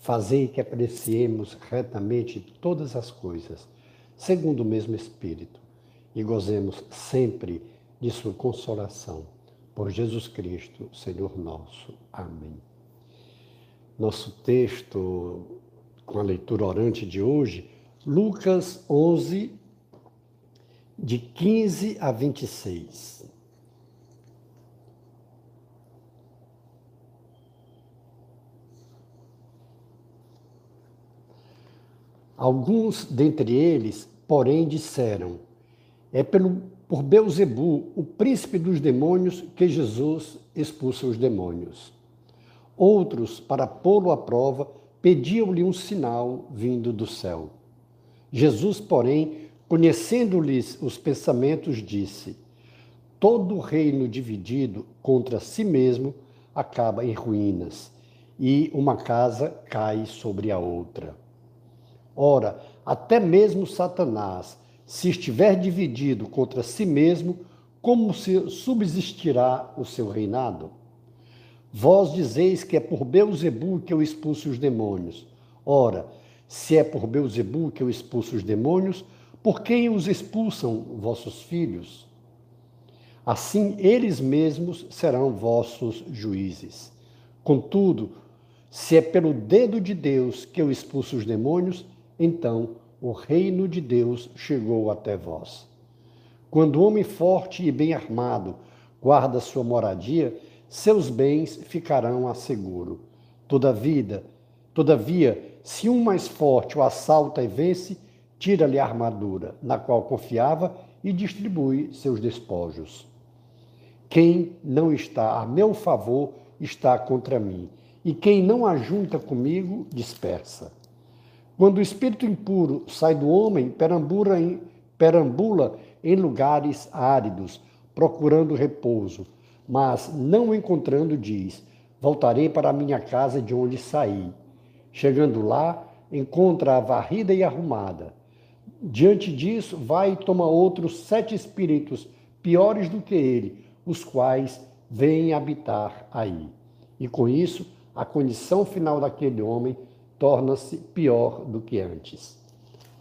Fazei que apreciemos retamente todas as coisas, segundo o mesmo Espírito, e gozemos sempre de Sua consolação. Por Jesus Cristo, Senhor nosso. Amém. Nosso texto com a leitura orante de hoje, Lucas 11, de 15 a 26. Alguns dentre eles, porém, disseram: É pelo, por Beuzebu, o príncipe dos demônios, que Jesus expulsa os demônios. Outros, para pô-lo à prova, pediam-lhe um sinal vindo do céu. Jesus, porém, conhecendo-lhes os pensamentos, disse: Todo reino dividido contra si mesmo acaba em ruínas, e uma casa cai sobre a outra. Ora, até mesmo Satanás, se estiver dividido contra si mesmo, como se subsistirá o seu reinado? Vós dizeis que é por Beuzebu que eu expulso os demônios. Ora, se é por Beuzebu que eu expulso os demônios, por quem os expulsam vossos filhos? Assim eles mesmos serão vossos juízes. Contudo, se é pelo dedo de Deus que eu expulso os demônios, então o reino de Deus chegou até vós. Quando o homem forte e bem armado guarda sua moradia, seus bens ficarão a seguro. Todavia, todavia, se um mais forte o assalta e vence, tira-lhe a armadura, na qual confiava, e distribui seus despojos. Quem não está a meu favor está contra mim, e quem não ajunta comigo dispersa. Quando o espírito impuro sai do homem, perambula em, perambula em lugares áridos, procurando repouso, mas não encontrando, diz: Voltarei para a minha casa de onde saí. Chegando lá, encontra a varrida e arrumada. Diante disso, vai e toma outros sete espíritos piores do que ele, os quais vêm habitar aí. E com isso, a condição final daquele homem torna-se pior do que antes.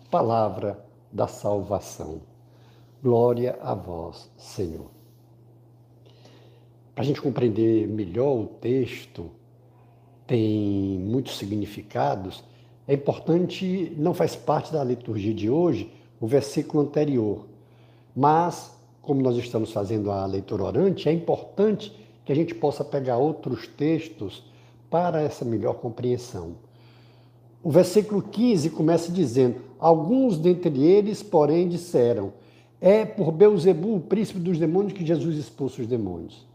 Palavra da salvação. Glória a vós, Senhor. Para a gente compreender melhor o texto, tem muitos significados, é importante, não faz parte da liturgia de hoje, o versículo anterior. Mas, como nós estamos fazendo a leitura orante, é importante que a gente possa pegar outros textos para essa melhor compreensão. O versículo 15 começa dizendo: Alguns dentre eles, porém, disseram: É por Beuzebu, o príncipe dos demônios, que Jesus expulsa os demônios.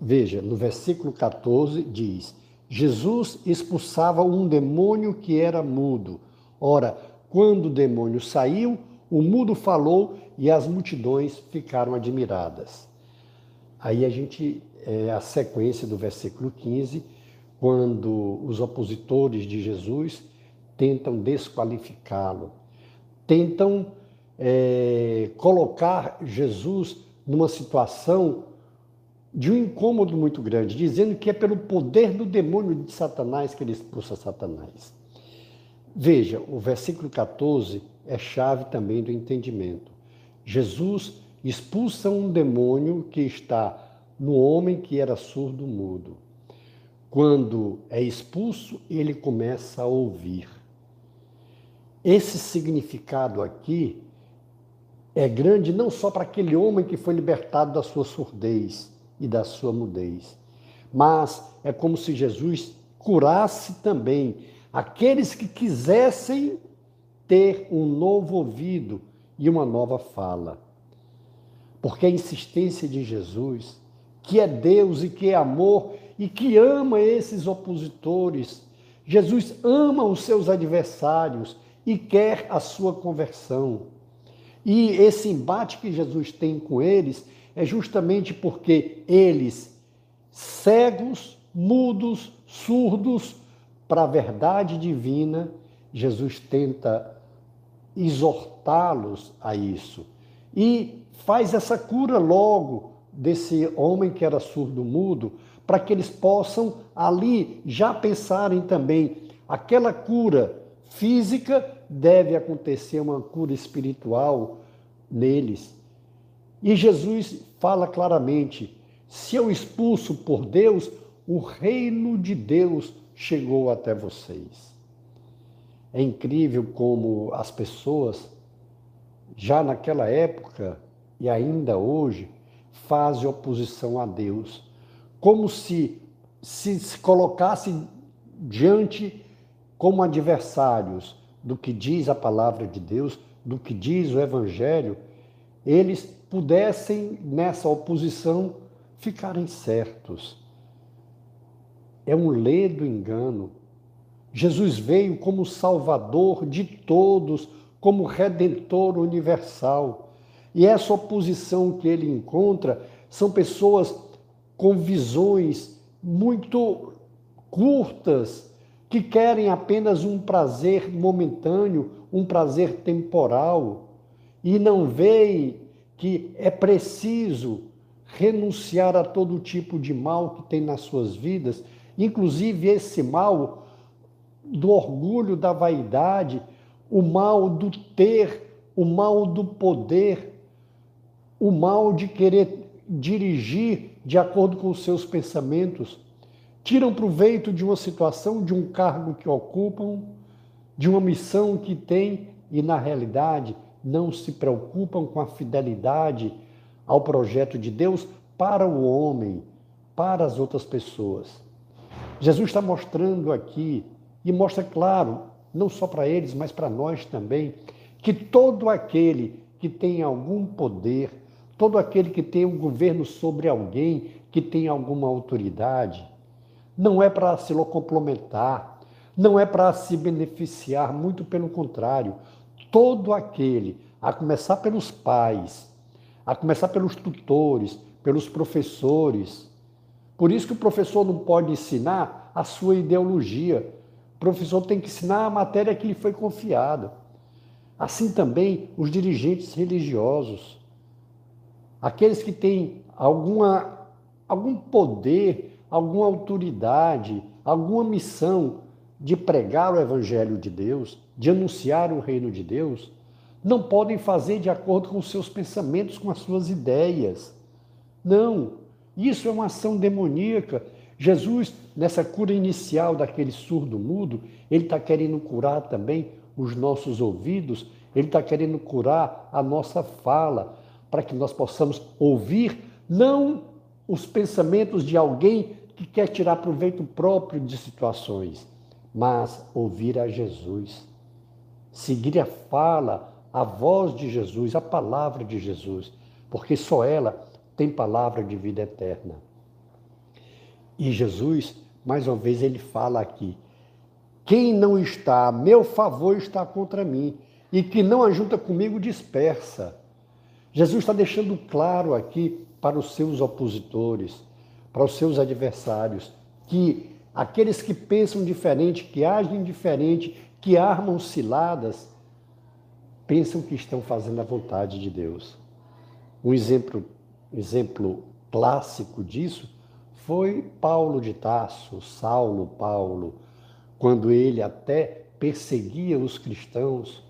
Veja, no versículo 14 diz: Jesus expulsava um demônio que era mudo. Ora, quando o demônio saiu, o mudo falou e as multidões ficaram admiradas. Aí a gente, é a sequência do versículo 15 quando os opositores de Jesus tentam desqualificá-lo, tentam é, colocar Jesus numa situação de um incômodo muito grande, dizendo que é pelo poder do demônio de Satanás que ele expulsa Satanás. Veja, o versículo 14 é chave também do entendimento. Jesus expulsa um demônio que está no homem que era surdo mudo. Quando é expulso, ele começa a ouvir. Esse significado aqui é grande não só para aquele homem que foi libertado da sua surdez e da sua mudez, mas é como se Jesus curasse também aqueles que quisessem ter um novo ouvido e uma nova fala. Porque a insistência de Jesus, que é Deus e que é amor, e que ama esses opositores Jesus ama os seus adversários e quer a sua conversão. E esse embate que Jesus tem com eles é justamente porque eles, cegos, mudos, surdos para a verdade divina, Jesus tenta exortá-los a isso. E faz essa cura logo desse homem que era surdo-mudo, para que eles possam ali já pensarem também aquela cura física deve acontecer uma cura espiritual neles. E Jesus fala claramente: se eu expulso por Deus, o reino de Deus chegou até vocês. É incrível como as pessoas, já naquela época e ainda hoje, fazem oposição a Deus, como se se, se colocasse diante como adversários do que diz a palavra de Deus, do que diz o Evangelho, eles pudessem, nessa oposição, ficarem certos. É um ledo engano. Jesus veio como Salvador de todos, como Redentor universal. E essa oposição que ele encontra são pessoas com visões muito curtas, que querem apenas um prazer momentâneo, um prazer temporal, e não veem que é preciso renunciar a todo tipo de mal que tem nas suas vidas, inclusive esse mal do orgulho, da vaidade, o mal do ter, o mal do poder, o mal de querer dirigir de acordo com os seus pensamentos, tiram proveito de uma situação, de um cargo que ocupam, de uma missão que têm e, na realidade, não se preocupam com a fidelidade ao projeto de Deus para o homem, para as outras pessoas. Jesus está mostrando aqui, e mostra claro, não só para eles, mas para nós também, que todo aquele que tem algum poder, todo aquele que tem um governo sobre alguém, que tem alguma autoridade, não é para se complementar, não é para se beneficiar, muito pelo contrário. Todo aquele, a começar pelos pais, a começar pelos tutores, pelos professores. Por isso que o professor não pode ensinar a sua ideologia. O professor tem que ensinar a matéria que lhe foi confiada. Assim também os dirigentes religiosos. Aqueles que têm alguma, algum poder alguma autoridade, alguma missão de pregar o Evangelho de Deus, de anunciar o reino de Deus, não podem fazer de acordo com seus pensamentos, com as suas ideias. Não, isso é uma ação demoníaca. Jesus, nessa cura inicial daquele surdo mudo, ele está querendo curar também os nossos ouvidos, ele está querendo curar a nossa fala, para que nós possamos ouvir não os pensamentos de alguém que quer tirar proveito próprio de situações, mas ouvir a Jesus, seguir a fala, a voz de Jesus, a palavra de Jesus, porque só ela tem palavra de vida eterna. E Jesus, mais uma vez, ele fala aqui: quem não está a meu favor está contra mim, e que não ajunta comigo dispersa. Jesus está deixando claro aqui para os seus opositores para os seus adversários, que aqueles que pensam diferente, que agem diferente, que armam ciladas, pensam que estão fazendo a vontade de Deus. Um exemplo, exemplo clássico disso foi Paulo de Tarso, Saulo Paulo, quando ele até perseguia os cristãos,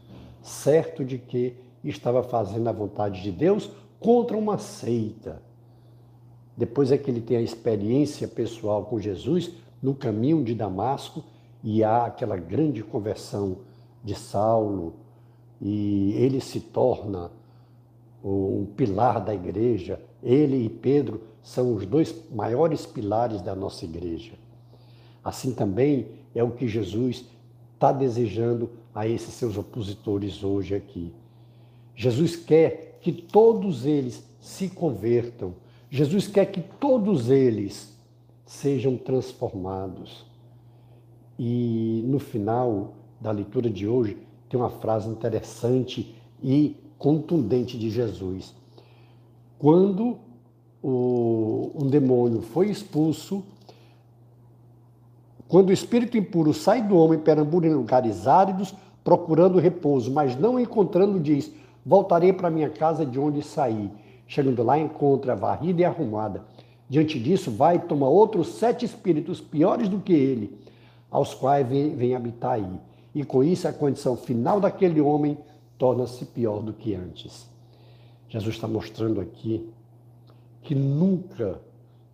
certo de que estava fazendo a vontade de Deus contra uma seita. Depois é que ele tem a experiência pessoal com Jesus no caminho de Damasco e há aquela grande conversão de Saulo e ele se torna um pilar da igreja. Ele e Pedro são os dois maiores pilares da nossa igreja. Assim também é o que Jesus está desejando a esses seus opositores hoje aqui. Jesus quer que todos eles se convertam Jesus quer que todos eles sejam transformados. E no final da leitura de hoje tem uma frase interessante e contundente de Jesus. Quando o, um demônio foi expulso, quando o espírito impuro sai do homem, perambula em lugares áridos, procurando repouso, mas não encontrando, diz: Voltarei para minha casa de onde saí. Chegando lá, encontra varrida e arrumada. Diante disso, vai e toma outros sete espíritos piores do que ele, aos quais vem, vem habitar aí. E com isso, a condição final daquele homem torna-se pior do que antes. Jesus está mostrando aqui que nunca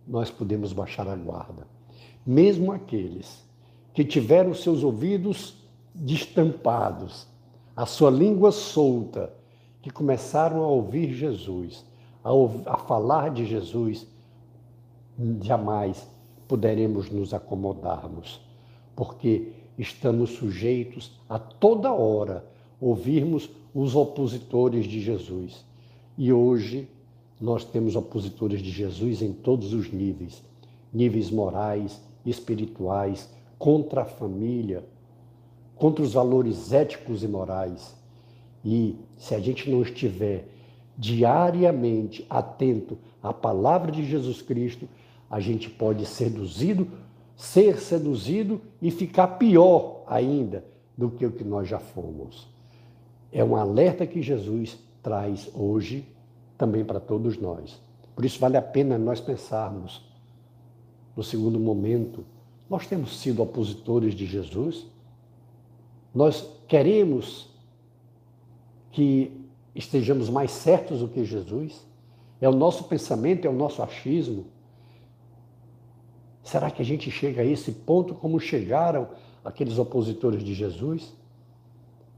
nós podemos baixar a guarda. Mesmo aqueles que tiveram seus ouvidos destampados, a sua língua solta, que começaram a ouvir Jesus, a, a falar de Jesus, jamais poderemos nos acomodarmos, porque estamos sujeitos a toda hora ouvirmos os opositores de Jesus. E hoje nós temos opositores de Jesus em todos os níveis níveis morais, espirituais, contra a família, contra os valores éticos e morais. E se a gente não estiver diariamente atento à palavra de Jesus Cristo, a gente pode seduzido, ser seduzido e ficar pior ainda do que o que nós já fomos. É um alerta que Jesus traz hoje também para todos nós. Por isso vale a pena nós pensarmos no segundo momento, nós temos sido opositores de Jesus? Nós queremos que estejamos mais certos do que Jesus? É o nosso pensamento, é o nosso achismo? Será que a gente chega a esse ponto como chegaram aqueles opositores de Jesus?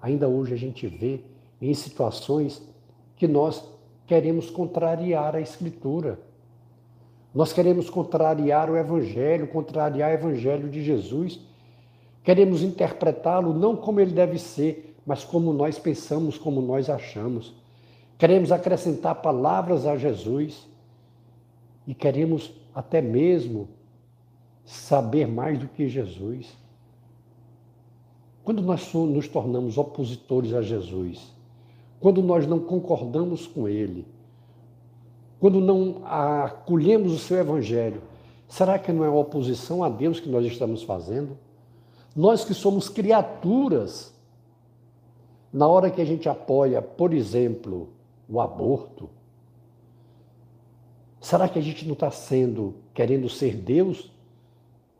Ainda hoje a gente vê em situações que nós queremos contrariar a Escritura. Nós queremos contrariar o Evangelho, contrariar o Evangelho de Jesus. Queremos interpretá-lo não como ele deve ser, mas como nós pensamos, como nós achamos. Queremos acrescentar palavras a Jesus e queremos até mesmo saber mais do que Jesus. Quando nós nos tornamos opositores a Jesus, quando nós não concordamos com Ele, quando não acolhemos o seu Evangelho, será que não é oposição a Deus que nós estamos fazendo? Nós que somos criaturas, na hora que a gente apoia, por exemplo, o aborto, será que a gente não está sendo, querendo ser Deus?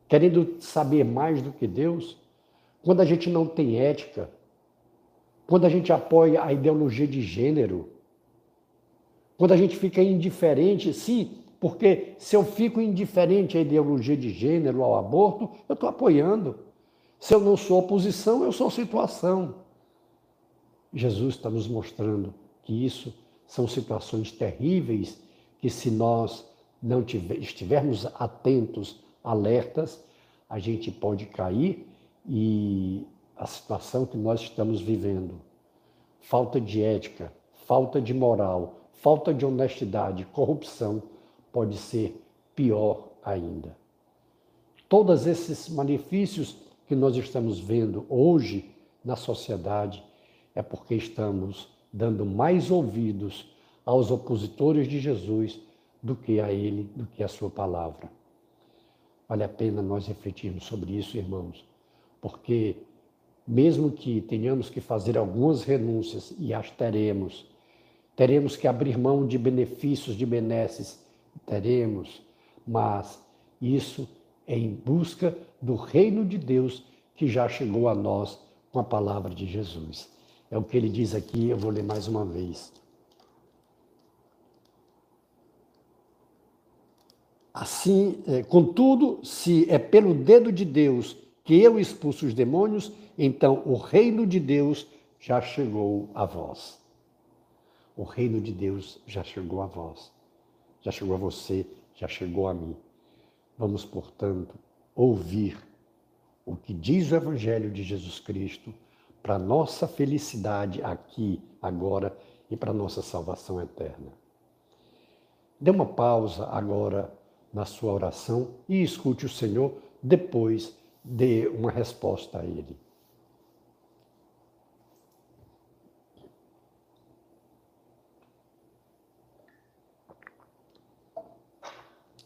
Querendo saber mais do que Deus? Quando a gente não tem ética, quando a gente apoia a ideologia de gênero, quando a gente fica indiferente, sim, porque se eu fico indiferente à ideologia de gênero, ao aborto, eu estou apoiando. Se eu não sou oposição, eu sou situação. Jesus está nos mostrando que isso são situações terríveis que, se nós não tiver, estivermos atentos, alertas, a gente pode cair e a situação que nós estamos vivendo falta de ética, falta de moral, falta de honestidade, corrupção pode ser pior ainda. Todos esses malefícios que nós estamos vendo hoje na sociedade é porque estamos dando mais ouvidos aos opositores de Jesus do que a Ele, do que a Sua palavra. Vale a pena nós refletirmos sobre isso, irmãos, porque mesmo que tenhamos que fazer algumas renúncias, e as teremos, teremos que abrir mão de benefícios, de benesses, teremos, mas isso é em busca do reino de Deus que já chegou a nós com a palavra de Jesus. É o que ele diz aqui, eu vou ler mais uma vez. Assim, é, contudo, se é pelo dedo de Deus que eu expulso os demônios, então o reino de Deus já chegou a vós. O reino de Deus já chegou a vós, já chegou a você, já chegou a mim. Vamos, portanto, ouvir o que diz o Evangelho de Jesus Cristo para nossa felicidade aqui, agora e para nossa salvação eterna. Dê uma pausa agora na sua oração e escute o Senhor, depois dê uma resposta a ele.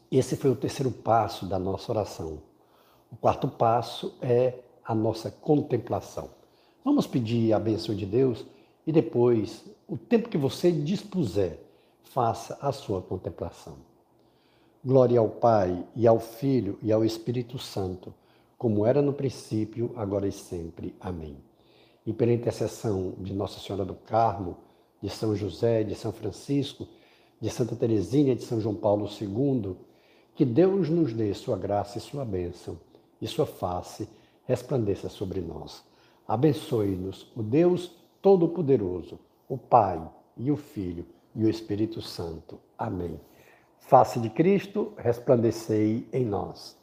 Esse foi o terceiro passo da nossa oração. O quarto passo é a nossa contemplação. Vamos pedir a bênção de Deus e depois, o tempo que você dispuser, faça a sua contemplação. Glória ao Pai, e ao Filho, e ao Espírito Santo, como era no princípio, agora e sempre. Amém. E pela intercessão de Nossa Senhora do Carmo, de São José, de São Francisco, de Santa Teresinha, de São João Paulo II, que Deus nos dê sua graça e sua bênção, e sua face resplandeça sobre nós. Abençoe-nos o Deus Todo-Poderoso, o Pai e o Filho e o Espírito Santo. Amém. Face de Cristo, resplandecei em nós.